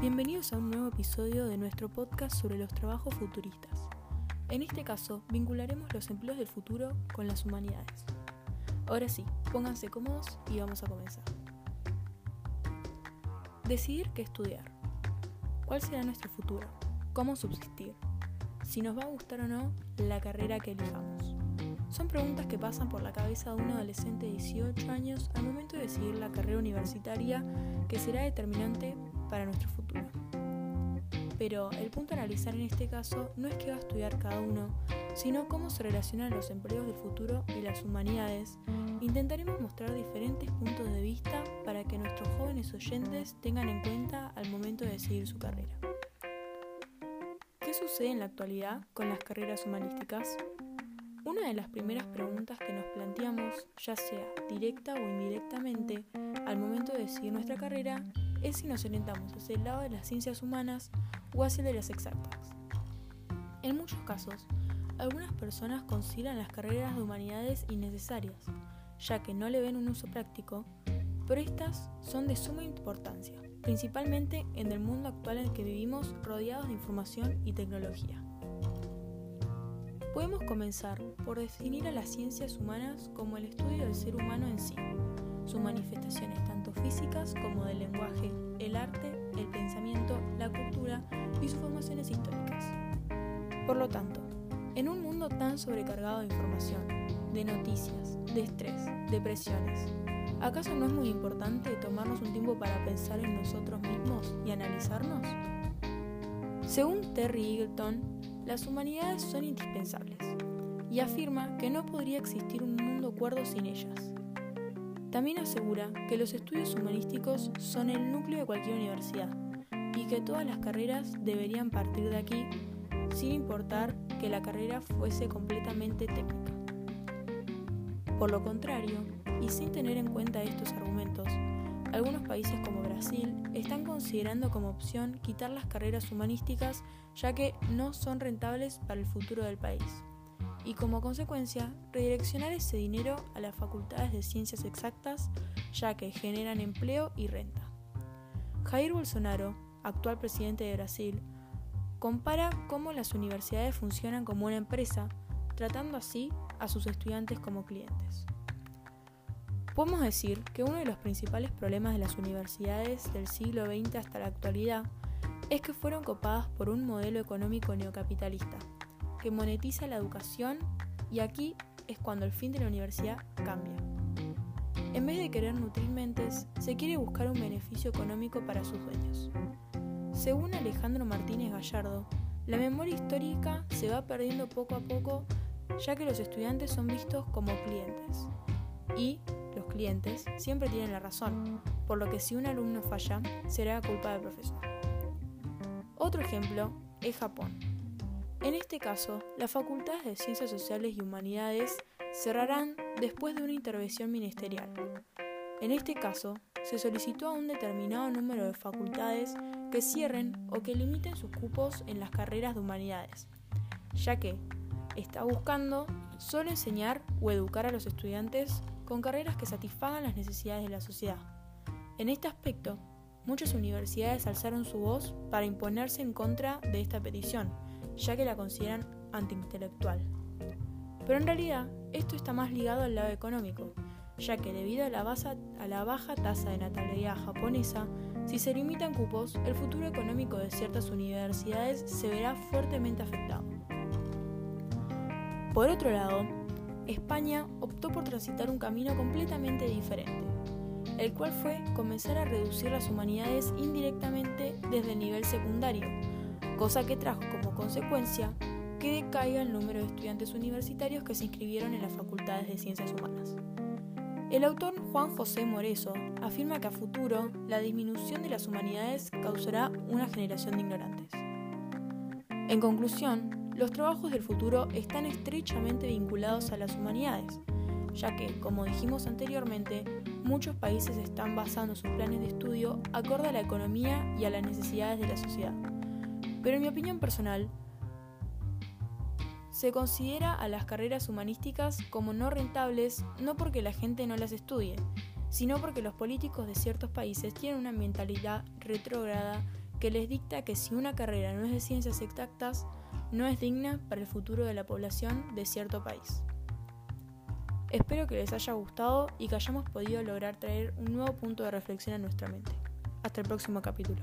Bienvenidos a un nuevo episodio de nuestro podcast sobre los trabajos futuristas. En este caso, vincularemos los empleos del futuro con las humanidades. Ahora sí, pónganse cómodos y vamos a comenzar. Decidir qué estudiar. ¿Cuál será nuestro futuro? ¿Cómo subsistir? Si nos va a gustar o no la carrera que elijamos. Son preguntas que pasan por la cabeza de un adolescente de 18 años al momento de decidir la carrera universitaria que será determinante para nuestro futuro. Pero el punto a analizar en este caso no es qué va a estudiar cada uno, sino cómo se relacionan los empleos del futuro y las humanidades. Intentaremos mostrar diferentes puntos de vista para que nuestros jóvenes oyentes tengan en cuenta al momento de decidir su carrera. ¿Qué sucede en la actualidad con las carreras humanísticas? Una de las primeras preguntas que nos planteamos, ya sea directa o indirectamente, al momento de decidir nuestra carrera, es si nos orientamos hacia el lado de las ciencias humanas o hacia el de las exactas. En muchos casos, algunas personas consideran las carreras de humanidades innecesarias, ya que no le ven un uso práctico, pero estas son de suma importancia, principalmente en el mundo actual en el que vivimos rodeados de información y tecnología. Podemos comenzar por definir a las ciencias humanas como el estudio del ser humano en sí, sus manifestaciones tanto físicas como del lenguaje, el arte, el pensamiento, la cultura y sus formaciones históricas. Por lo tanto, en un mundo tan sobrecargado de información, de noticias, de estrés, de presiones, ¿acaso no es muy importante tomarnos un tiempo para pensar en nosotros mismos y analizarnos? Según Terry Eagleton, las humanidades son indispensables y afirma que no podría existir un mundo cuerdo sin ellas. También asegura que los estudios humanísticos son el núcleo de cualquier universidad y que todas las carreras deberían partir de aquí sin importar que la carrera fuese completamente técnica. Por lo contrario, y sin tener en cuenta estos argumentos, algunos países como Brasil están considerando como opción quitar las carreras humanísticas ya que no son rentables para el futuro del país y como consecuencia redireccionar ese dinero a las facultades de ciencias exactas ya que generan empleo y renta. Jair Bolsonaro, actual presidente de Brasil, compara cómo las universidades funcionan como una empresa, tratando así a sus estudiantes como clientes. Podemos decir que uno de los principales problemas de las universidades del siglo XX hasta la actualidad es que fueron copadas por un modelo económico neocapitalista, que monetiza la educación y aquí es cuando el fin de la universidad cambia. En vez de querer nutrir mentes, se quiere buscar un beneficio económico para sus dueños. Según Alejandro Martínez Gallardo, la memoria histórica se va perdiendo poco a poco ya que los estudiantes son vistos como clientes y los clientes siempre tienen la razón, por lo que si un alumno falla, será culpa del profesor. Otro ejemplo es Japón. En este caso, las facultades de Ciencias Sociales y Humanidades cerrarán después de una intervención ministerial. En este caso, se solicitó a un determinado número de facultades que cierren o que limiten sus cupos en las carreras de humanidades, ya que está buscando solo enseñar o educar a los estudiantes con carreras que satisfagan las necesidades de la sociedad. En este aspecto, muchas universidades alzaron su voz para imponerse en contra de esta petición, ya que la consideran antiintelectual. Pero en realidad, esto está más ligado al lado económico, ya que debido a la, baja tasa de natalidad japonesa, si se limitan cupos, el futuro económico de ciertas universidades se verá fuertemente afectado. Por otro lado, España optó por transitar un camino completamente diferente, el cual fue comenzar a reducir las humanidades indirectamente desde el nivel secundario, cosa que trajo como consecuencia que decaiga el número de estudiantes universitarios que se inscribieron en las facultades de ciencias humanas. El autor Juan José Moreso afirma que a futuro la disminución de las humanidades causará una generación de ignorantes. En conclusión, los trabajos del futuro están estrechamente vinculados a las humanidades, ya que, como dijimos anteriormente, muchos países están basando sus planes de estudio acorde a la economía y a las necesidades de la sociedad. Pero en mi opinión personal, se considera a las carreras humanísticas como no rentables no porque la gente no las estudie, sino porque los políticos de ciertos países tienen una mentalidad retrógrada que les dicta que si una carrera no es de ciencias exactas, no es digna para el futuro de la población de cierto país. Espero que les haya gustado y que hayamos podido lograr traer un nuevo punto de reflexión a nuestra mente. Hasta el próximo capítulo.